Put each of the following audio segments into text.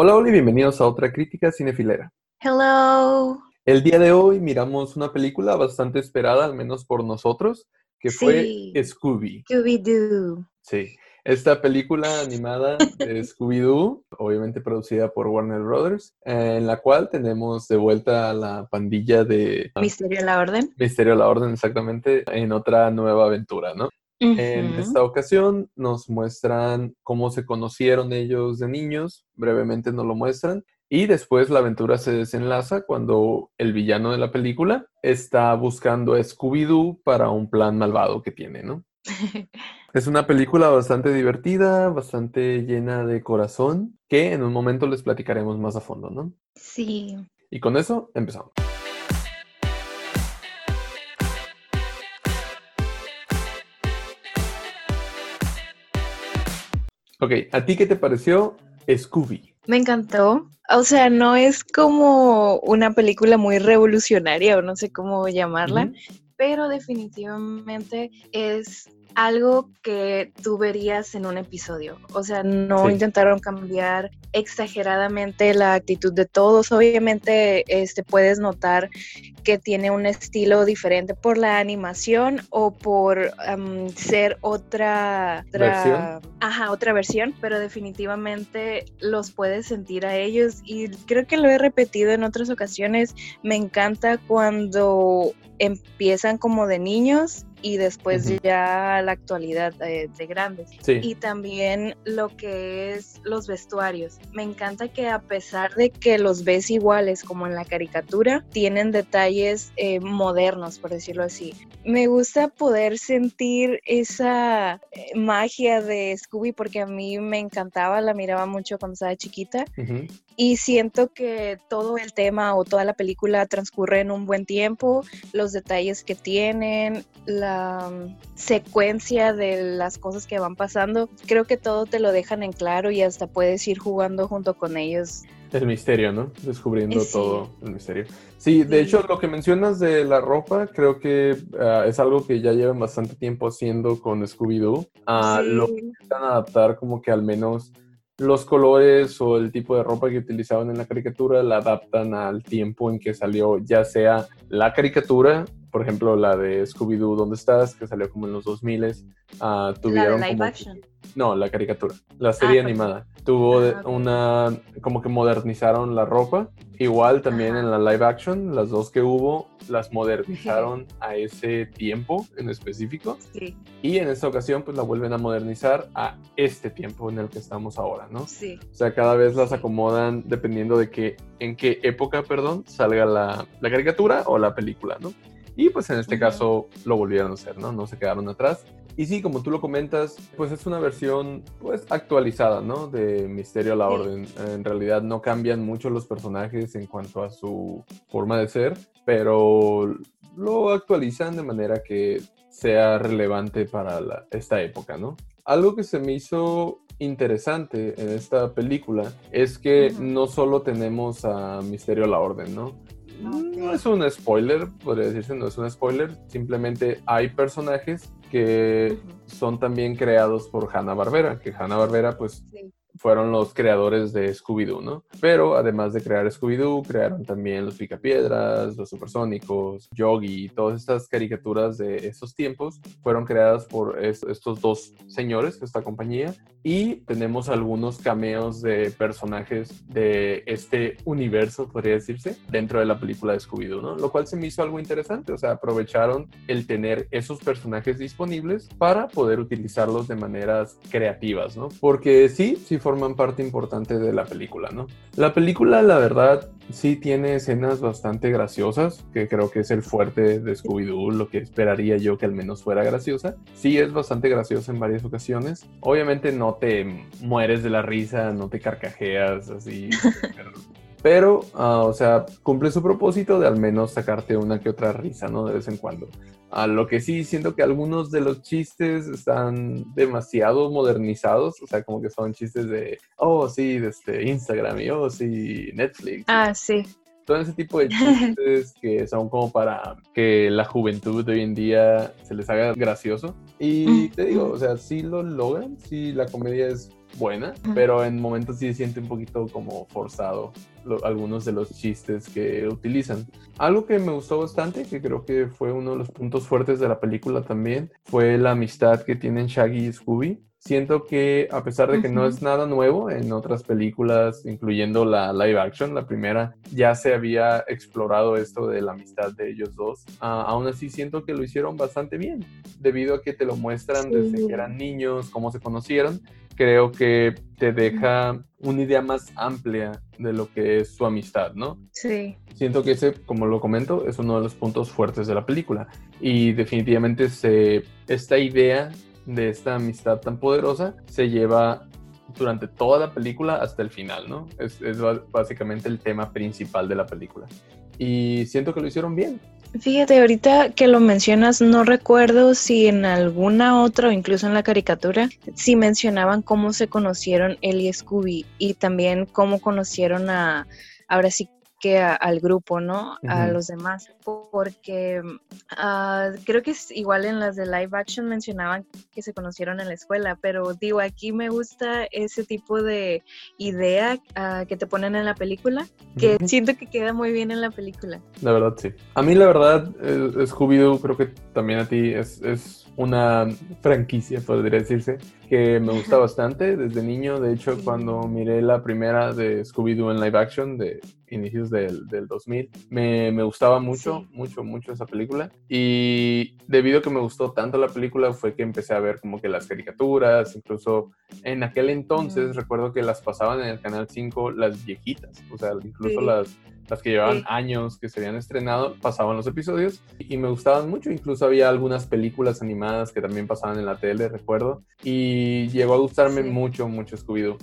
Hola, hola y bienvenidos a otra crítica cinefilera. Hello. El día de hoy miramos una película bastante esperada, al menos por nosotros, que fue. Scooby. Scooby-Doo. Sí, esta película animada de Scooby-Doo, obviamente producida por Warner Brothers, eh, en la cual tenemos de vuelta a la pandilla de Misterio a la Orden. Misterio a la Orden, exactamente, en otra nueva aventura, ¿no? En esta ocasión nos muestran cómo se conocieron ellos de niños, brevemente nos lo muestran, y después la aventura se desenlaza cuando el villano de la película está buscando a Scooby-Doo para un plan malvado que tiene, ¿no? Es una película bastante divertida, bastante llena de corazón, que en un momento les platicaremos más a fondo, ¿no? Sí. Y con eso empezamos. Ok, ¿a ti qué te pareció Scooby? Me encantó. O sea, no es como una película muy revolucionaria o no sé cómo llamarla, pero definitivamente es algo que tú verías en un episodio. O sea, no Sí. intentaron cambiar exageradamente la actitud de todos. Obviamente, este puedes notar que tiene un estilo diferente por la animación o por ser otra, otra- ¿Versión? ajá, otra versión, pero definitivamente los puedes sentir a ellos y creo que lo he repetido en otras ocasiones. Me encanta cuando empiezan como de niños y después Ujú. ya a la actualidad eh, de grandes. Sí, Y también lo que es los vestuarios. Me encanta que a pesar de que los ves iguales como en la caricatura, tienen detalles eh, modernos, por decirlo así. Me gusta poder sentir esa eh, magia de Scooby porque a mí me encantaba, la miraba mucho cuando estaba chiquita ujú, y siento que todo el tema o toda la película transcurre en un buen tiempo, los detalles que tienen, la mm, secuencia de las cosas que van pasando, creo que todo te lo dejan en claro y hasta puedes ir jugando junto con ellos. El misterio, ¿no? Descubriendo Eh, sí. todo el misterio. Sí, de Sí. hecho, lo que mencionas de la ropa, creo que ah, es algo que ya llevan bastante tiempo haciendo con Scooby-Doo. Ah, Sí. Lo intentan adaptar como que al menos los colores o el tipo de ropa que utilizaban en la caricatura la adaptan al tiempo en que salió, ya sea la caricatura, por ejemplo, la de Scooby-Doo, ¿dónde estás? Que salió como en los 2000 ah, La de tuvieron live como action. no, la caricatura, la serie Ah, perfecto. animada. Tuvo de- Ah, una, como que modernizaron la ropa. Igual también Ajá. en la live action, las dos que hubo, las modernizaron a ese tiempo en específico. Sí, Y en esta ocasión, pues la vuelven a modernizar a este tiempo en el que estamos ahora, ¿no? sí. O sea, cada vez las acomodan dependiendo de que, en qué época, perdón, salga la, la caricatura o la película, ¿no? Y pues en este caso lo volvieron a hacer, ¿no? No se quedaron atrás. Y sí, como tú lo comentas, pues es una versión pues actualizada, ¿no? De Misterio a la. Orden. En realidad no cambian mucho los personajes en cuanto a su forma de ser, pero lo actualizan de manera que sea relevante para la- esta época, ¿no? Algo que se me hizo interesante en esta película es que no solo tenemos a Misterio a la Orden, ¿no? No Ok. es un spoiler, podría decirse, no es un spoiler, simplemente hay personajes que son también creados por Hanna-Barbera, que Hanna-Barbera pues Sí. Fueron los creadores de Scooby-Doo, ¿no? Pero además de crear Scooby-Doo, crearon también los Picapiedras, los Supersónicos, Yogi, todas estas caricaturas de esos tiempos fueron creadas por es- estos dos señores, esta compañía, y tenemos algunos cameos de personajes de este universo, podría decirse, dentro de la película de Scooby-Doo, ¿no? Lo cual se me hizo algo interesante, o sea, aprovecharon el tener esos personajes disponibles para poder utilizarlos de maneras creativas, ¿no? Porque sí, sí forman parte importante de la película, ¿no? La película, la verdad, sí tiene escenas bastante graciosas, que creo que es el fuerte de Scooby-Doo, lo que esperaría yo que al menos fuera graciosa. Sí es bastante graciosa en varias ocasiones. Obviamente no te mueres de la risa, no te carcajeas así. pero- ah, o sea, cumple su propósito de al menos sacarte una que otra risa, ¿no? De vez en cuando. A lo que sí, siento que algunos de los chistes están demasiado modernizados, o sea, como que son chistes de, oh, sí, de este Instagram y oh, sí, Netflix. Ah, sí. Todo ese tipo de chistes que son como para que la juventud de hoy en día se les haga gracioso. Y te digo, o sea, sí lo logran, sí la comedia es buena, pero en momentos sí se siente un poquito como forzado algunos de los chistes que utilizan. Algo que me gustó bastante, que creo que fue uno de los puntos fuertes de la película también, fue la amistad que tienen Shaggy y Scooby. Siento que a pesar de que no es nada nuevo en otras películas, incluyendo la live action, la primera, ya se había explorado esto de la amistad de ellos dos. Ah, aún así siento que lo hicieron bastante bien, debido a que te lo muestran desde que eran niños, cómo se conocieron. Creo que te deja una idea más amplia de lo que es su amistad, ¿no? Sí. Siento que ese, como lo comento, es uno de los puntos fuertes de la película. Y definitivamente se, esta idea de esta amistad tan poderosa se lleva durante toda la película hasta el final, ¿no? Es, básicamente el tema principal de la película. Y siento que lo hicieron bien. Fíjate, ahorita que lo mencionas, no recuerdo si en alguna otra o incluso en la caricatura, si mencionaban cómo se conocieron él y Scooby y también cómo conocieron a, ahora sí que al grupo, ¿no? A los demás, porque ah, creo que es igual en las de live action mencionaban que se conocieron en la escuela, pero digo, aquí me gusta ese tipo de idea ah, que te ponen en la película, que siento que queda muy bien en la película. La verdad, sí. A mí la verdad, eh, Scooby-Doo creo que también a ti es, es una franquicia, podría decirse, que me gusta bastante desde niño. De hecho, cuando miré la primera de Scooby-Doo en live action de inicios del, del 2000, me, me, gustaba mucho, mucho, mucho esa película. Y debido a que me gustó tanto la película, fue que empecé a ver como que las caricaturas, incluso en aquel entonces, recuerdo que las pasaban en el Canal 5 las viejitas, o sea, incluso las las que llevaban años que se habían estrenado, pasaban los episodios y me gustaban mucho. Incluso había algunas películas animadas que también pasaban en la tele, recuerdo. Y llegó a gustarme mucho, mucho Scooby-Doo.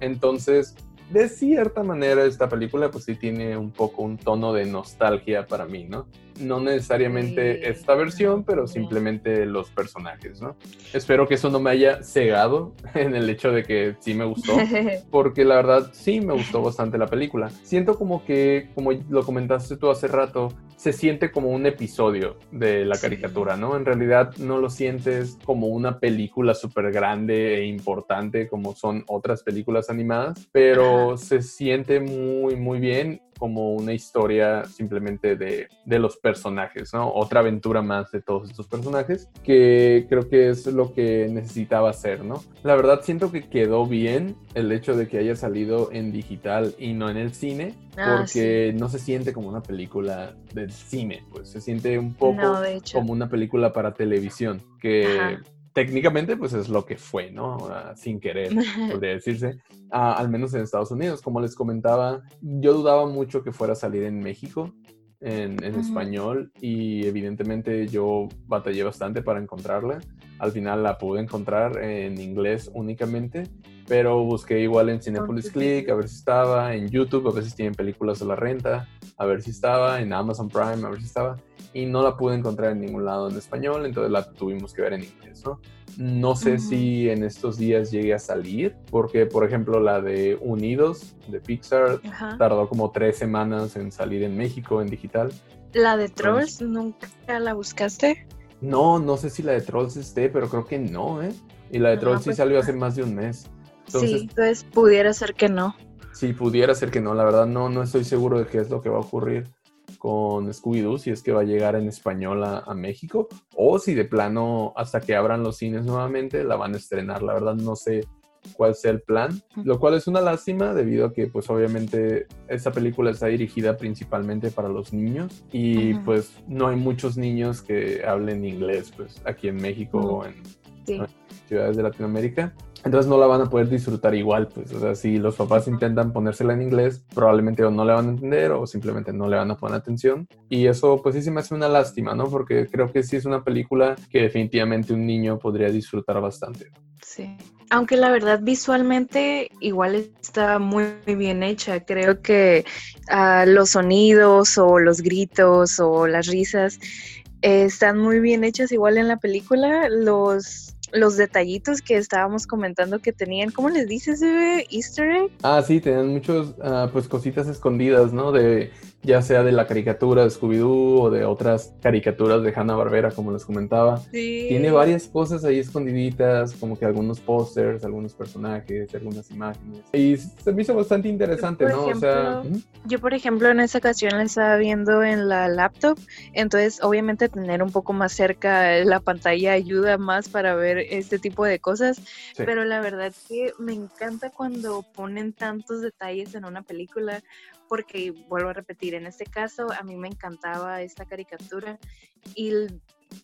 Entonces, de cierta manera, esta película pues sí tiene un poco un tono de nostalgia para mí, ¿no? No necesariamente esta versión, pero simplemente los personajes, ¿no? Espero que eso no me haya cegado en el hecho de que sí me gustó, porque la verdad sí me gustó bastante la película. Siento como que, como lo comentaste tú hace rato, se siente como un episodio de la caricatura, ¿no? En realidad no lo sientes como una película súper grande e importante como son otras películas animadas, pero se siente muy, muy bien como una historia simplemente de, de, los personajes, ¿no? Otra aventura más de todos estos personajes, que creo que es lo que necesitaba hacer, ¿no? La verdad siento que quedó bien el hecho de que haya salido en digital y no en el cine, ah, porque no se siente como una película del cine, pues se siente un poco como una película para televisión, que técnicamente pues es lo que fue, ¿no? Ah, sin querer, podría decirse, ah, al menos en Estados Unidos. Como les comentaba, yo dudaba mucho que fuera a salir en México. En, español y evidentemente yo batallé bastante para encontrarla. Al final la pude encontrar en inglés únicamente, pero busqué igual en Cinepolis Click a ver si estaba, en YouTube a veces tienen películas de la renta, a ver si estaba, en Amazon Prime a ver si estaba y no la pude encontrar en ningún lado en español, entonces la tuvimos que ver en inglés, ¿no? No sé si en estos días llegue a salir, porque por ejemplo la de Unidos de Pixar tardó como tres semanas en salir en México en digital. ¿La de Trolls nunca la buscaste? No, no sé si la de Trolls esté, pero creo que no, ¿eh? Y la de Trolls sí pues salió hace más de un mes. Sí, entonces pudiera ser que no. Sí, pudiera ser que no, la verdad no, no estoy seguro de qué es lo que va a ocurrir con Scooby-Doo, si es que va a llegar en español a, México, o si de plano hasta que abran los cines nuevamente la van a estrenar. La verdad no sé cuál sea el plan, lo cual es una lástima debido a que pues obviamente esta película está dirigida principalmente para los niños y pues no hay muchos niños que hablen inglés pues aquí en México o en ciudades de Latinoamérica. Entonces no la van a poder disfrutar igual, pues, o sea, si los papás intentan ponérsela en inglés, probablemente o no le van a entender o simplemente no le van a poner atención. Y eso, pues sí se me hace una lástima, ¿no? Porque creo que sí es una película que definitivamente un niño podría disfrutar bastante. Sí. Aunque la verdad visualmente igual está muy, bien hecha. Creo que ah, los sonidos o los gritos o las risas eh, están muy bien hechas igual en la película. Los los detallitos que estábamos comentando que tenían, ¿cómo les dices? Easter egg. Ah, sí, tenían muchos, ah, pues cositas escondidas, ¿no? De ya sea de la caricatura de Scooby-Doo o de otras caricaturas de Hanna-Barbera, como les comentaba. Sí. Tiene varias cosas ahí escondiditas, como que algunos pósters, algunos personajes, algunas imágenes. Y se me hizo bastante interesante, Por ¿no? o sea, Yo, por ejemplo, en esa ocasión la estaba viendo en la laptop, entonces obviamente tener un poco más cerca la pantalla ayuda más para ver este tipo de cosas, Sí. pero la verdad que me encanta cuando ponen tantos detalles en una película, porque vuelvo a repetir, en este caso a mí me encantaba esta caricatura y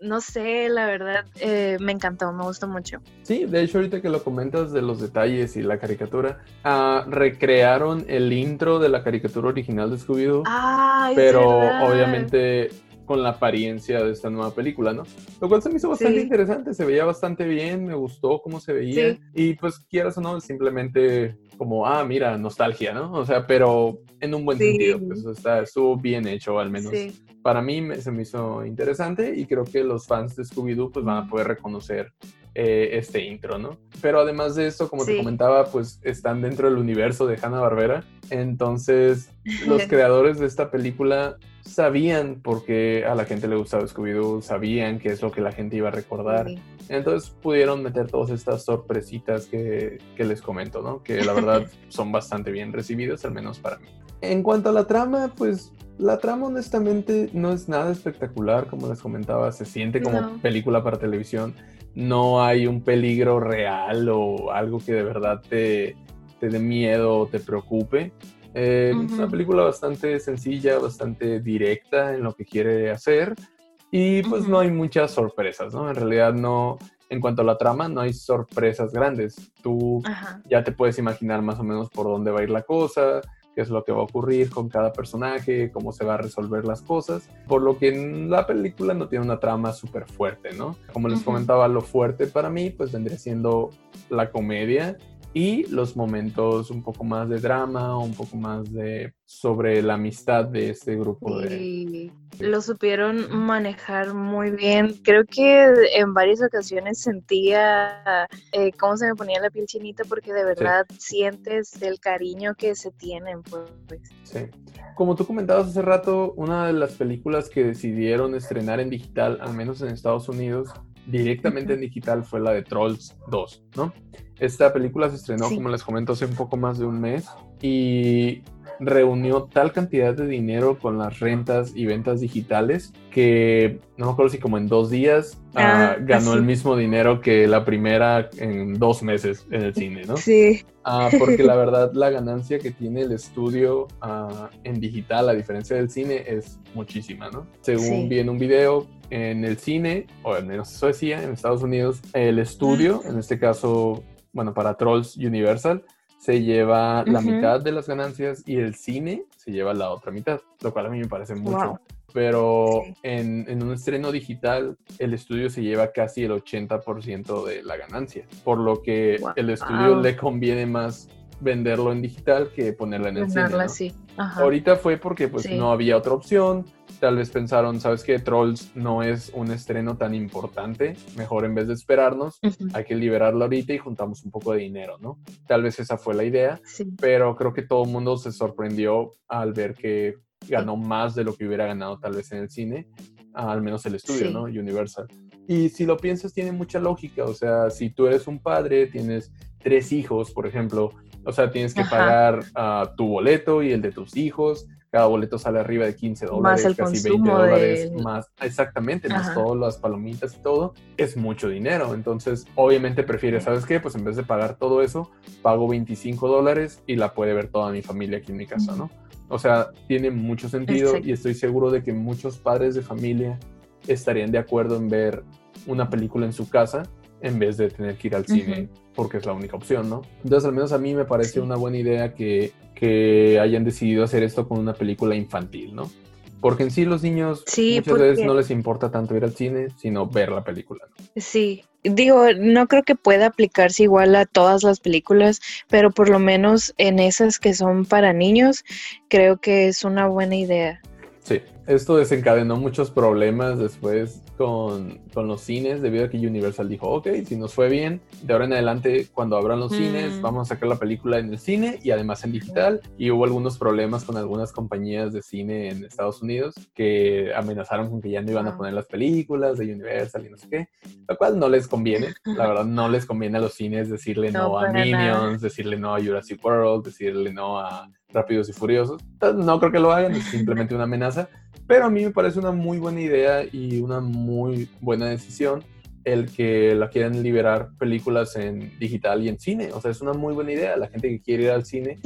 no sé, la verdad eh, me encantó, me gustó mucho. Sí, de hecho ahorita que lo comentas de los detalles y la caricatura, ah, recrearon el intro de la caricatura original de Scooby-Doo, Ah, pero obviamente con la apariencia de esta nueva película, ¿no? Lo cual se me hizo bastante Sí. interesante, se veía bastante bien, me gustó cómo se veía Sí. y pues quieras o no, simplemente como, ah, mira, nostalgia, ¿no? O sea, pero en un buen Sí. sentido, pues está, estuvo bien hecho al menos para mí me- se me hizo interesante y creo que los fans de Scooby-Doo pues van a poder reconocer eh, este intro, ¿no? Pero además de esto, como te comentaba, pues están dentro del universo de Hanna-Barbera. Entonces, los creadores de esta película sabían por qué a la gente le gustaba Scooby-Doo, sabían qué es lo que la gente iba a recordar. Sí. Entonces pudieron meter todas estas sorpresitas que, que les comento, ¿no? Que la verdad son bastante bien recibidas, al menos para mí. En cuanto a la trama, pues la trama honestamente no es nada espectacular, como les comentaba, se siente como No. película para televisión, no hay un peligro real o algo que de verdad te, te dé miedo o te preocupe. Eh, Es una película bastante sencilla, bastante directa en lo que quiere hacer y pues no hay muchas sorpresas, ¿no? En realidad no, en cuanto a la trama, no hay sorpresas grandes. Tú Ajá. ya te puedes imaginar más o menos por dónde va a ir la cosa, qué es lo que va a ocurrir con cada personaje, cómo se va a resolver las cosas, por lo que la película no tiene una trama súper fuerte, ¿no? Como les comentaba, lo fuerte para mí pues vendría siendo la comedia y los momentos un poco más de drama, un poco más de sobre la amistad de este grupo de... Y lo supieron manejar muy bien. Creo que en varias ocasiones sentía eh, cómo se me ponía la piel chinita porque de verdad sientes el cariño que se tienen, pues. Sí. Como tú comentabas hace rato, una de las películas que decidieron estrenar en digital, al menos en Estados Unidos, directamente en digital fue la de Trolls 2, ¿no? Esta película se estrenó, Sí. como les comento, hace un poco más de un mes y reunió tal cantidad de dinero con las rentas y ventas digitales que no me acuerdo si como en dos días ah, Ah, ganó el mismo dinero que la primera en dos meses en el cine, ¿no? Sí. Ah, porque la verdad la ganancia que tiene el estudio en digital, a diferencia del cine, es muchísima, ¿no? Según Sí. vi en un video, en el cine, o al menos eso decía, en Estados Unidos, el estudio, en este caso, bueno, para Trolls Universal, se lleva la mitad de las ganancias y el cine se lleva la otra mitad, lo cual a mí me parece mucho. Wow. Pero Sí. en, en un estreno digital, el estudio se lleva casi el 80% de la ganancia, por lo que Wow. el estudio Wow. le conviene más venderlo en digital que ponerla en el cine. ¿no? así. Ajá. Ahorita fue porque pues Sí. no había otra opción. Tal vez pensaron, sabes que Trolls no es un estreno tan importante, mejor en vez de esperarnos, Ujú. hay que liberarlo ahorita y juntamos un poco de dinero, ¿no? Tal vez esa fue la idea Sí. pero creo que todo el mundo se sorprendió al ver que ganó más de lo que hubiera ganado tal vez en el cine, al menos el estudio, Sí. ¿no? Universal. Y si lo piensas, tiene mucha lógica, o sea, si tú eres un padre, tienes tres hijos, por ejemplo, o sea, tienes que Ajá. pagar ah, tu boleto y el de tus hijos, cada boleto sale arriba de 15 dólares, el casi 20 consumo dólares, del- más, exactamente, más Ajá. todas las palomitas y todo, es mucho dinero, entonces obviamente prefieres, ¿sabes qué? Pues en vez de pagar todo eso, pago 25 dólares y la puede ver toda mi familia aquí en mi casa, ¿no? O sea, tiene mucho sentido Exacto. y estoy seguro de que muchos padres de familia estarían de acuerdo en ver una película en su casa en vez de tener que ir al cine porque es la única opción, ¿no? Entonces, al menos a mí me parece una buena idea que, que hayan decidido hacer esto con una película infantil, ¿no? Porque en sí los niños Sí, muchas veces no les importa tanto ir al cine, sino ver la película. ¿no? Sí, digo, no creo que pueda aplicarse igual a todas las películas, pero por lo menos en esas que son para niños, creo que es una buena idea. Sí, esto desencadenó muchos problemas después con, con, los cines, debido a que Universal dijo, ok, si nos fue bien, de ahora en adelante, cuando abran los cines, mm. vamos a sacar la película en el cine y además en digital. Y hubo algunos problemas con algunas compañías de cine en Estados Unidos que amenazaron con que ya no iban a poner las películas de Universal y no sé qué, lo cual no les conviene, la verdad no les conviene a los cines decirle no, a Minions, decirle no a Jurassic World, decirle no a Rápidos y Furiosos. no creo que lo hagan, es simplemente una amenaza. Pero a mí me parece una muy buena idea y una muy buena decisión el que la quieran liberar películas en digital y en cine. O sea, es una muy buena idea. La gente que quiere ir al cine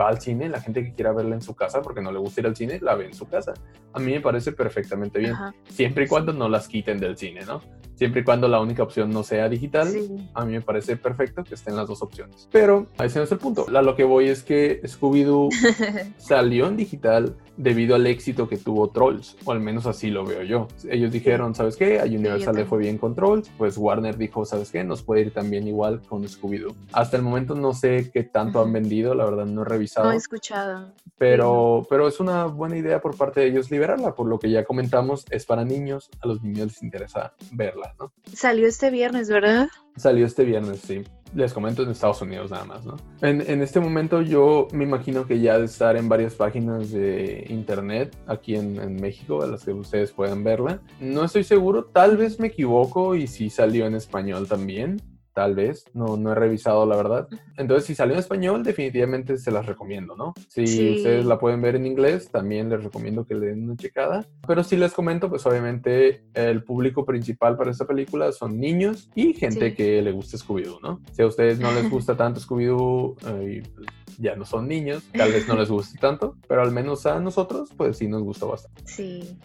va al cine. La gente que quiera verla en su casa porque no le gusta ir al cine, la ve en su casa. A mí me parece perfectamente bien. Siempre y cuando no las quiten del cine, ¿no? Siempre y cuando la única opción no sea digital, a mí me parece perfecto que estén las dos opciones. Pero ese no es el punto. A lo que voy es que Scooby-Doo salió en digital debido al éxito que tuvo Trolls, o al menos así lo veo yo. Ellos dijeron, ¿sabes qué? A Universal le fue bien con Trolls, pues Warner dijo, ¿sabes qué? Nos puede ir también igual con Scooby-Doo. Hasta el momento no sé qué tanto han vendido, la verdad no he revisado. No he escuchado. Pero, pero es una buena idea por parte de ellos liberarla, por lo que ya comentamos, es para niños, a los niños les interesa verla, Salió este viernes, ¿verdad? Salió este viernes, sí les comento en Estados Unidos nada más, ¿no? En, en, este momento yo me imagino que ya de estar en varias páginas de internet aquí en, México, a las que ustedes puedan verla. No estoy seguro, tal vez me equivoco y si salió en español también tal vez, no, no he revisado la verdad. Entonces, si salió en español, definitivamente se las recomiendo, ¿no? Si ustedes la pueden ver en inglés, también les recomiendo que le den una checada. Pero si les comento, pues obviamente el público principal para esta película son niños y gente que le gusta Scooby-Doo, ¿no? Si a ustedes no les gusta tanto Scooby-Doo, eh, pues, ya no son niños, tal vez no les guste tanto, pero al menos a nosotros, pues sí nos gusta bastante. Sí.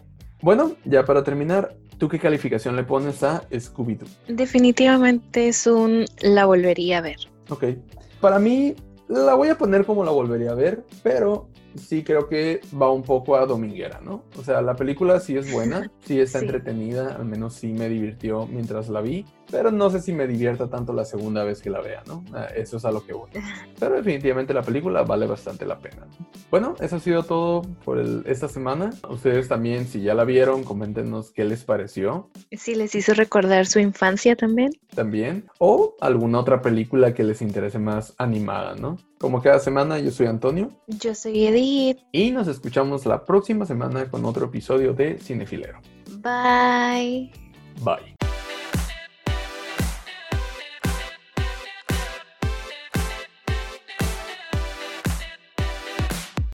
Bueno, ya para terminar, ¿tú qué calificación le pones a Scooby-Doo? Definitivamente es un la volvería a ver. Ok. Para mí, la voy a poner como la volvería a ver, pero sí creo que va un poco a dominguera, ¿no? O sea, la película sí es buena, sí está entretenida, al menos sí me divirtió mientras la vi, pero no sé si me divierta tanto la segunda vez que la vea, ¿no? Ah, eso es a lo que voy. Pero definitivamente la película vale bastante la pena. Bueno, eso ha sido todo por esta semana. Ustedes también, si ya la vieron, coméntenos qué les pareció. Si les hizo recordar su infancia también. También. O alguna otra película que les interese más animada, ¿no? Como cada semana, yo soy Antonio. Yo soy Edith. Y nos escuchamos la próxima semana con otro episodio de Cinefilero. Bye. Bye.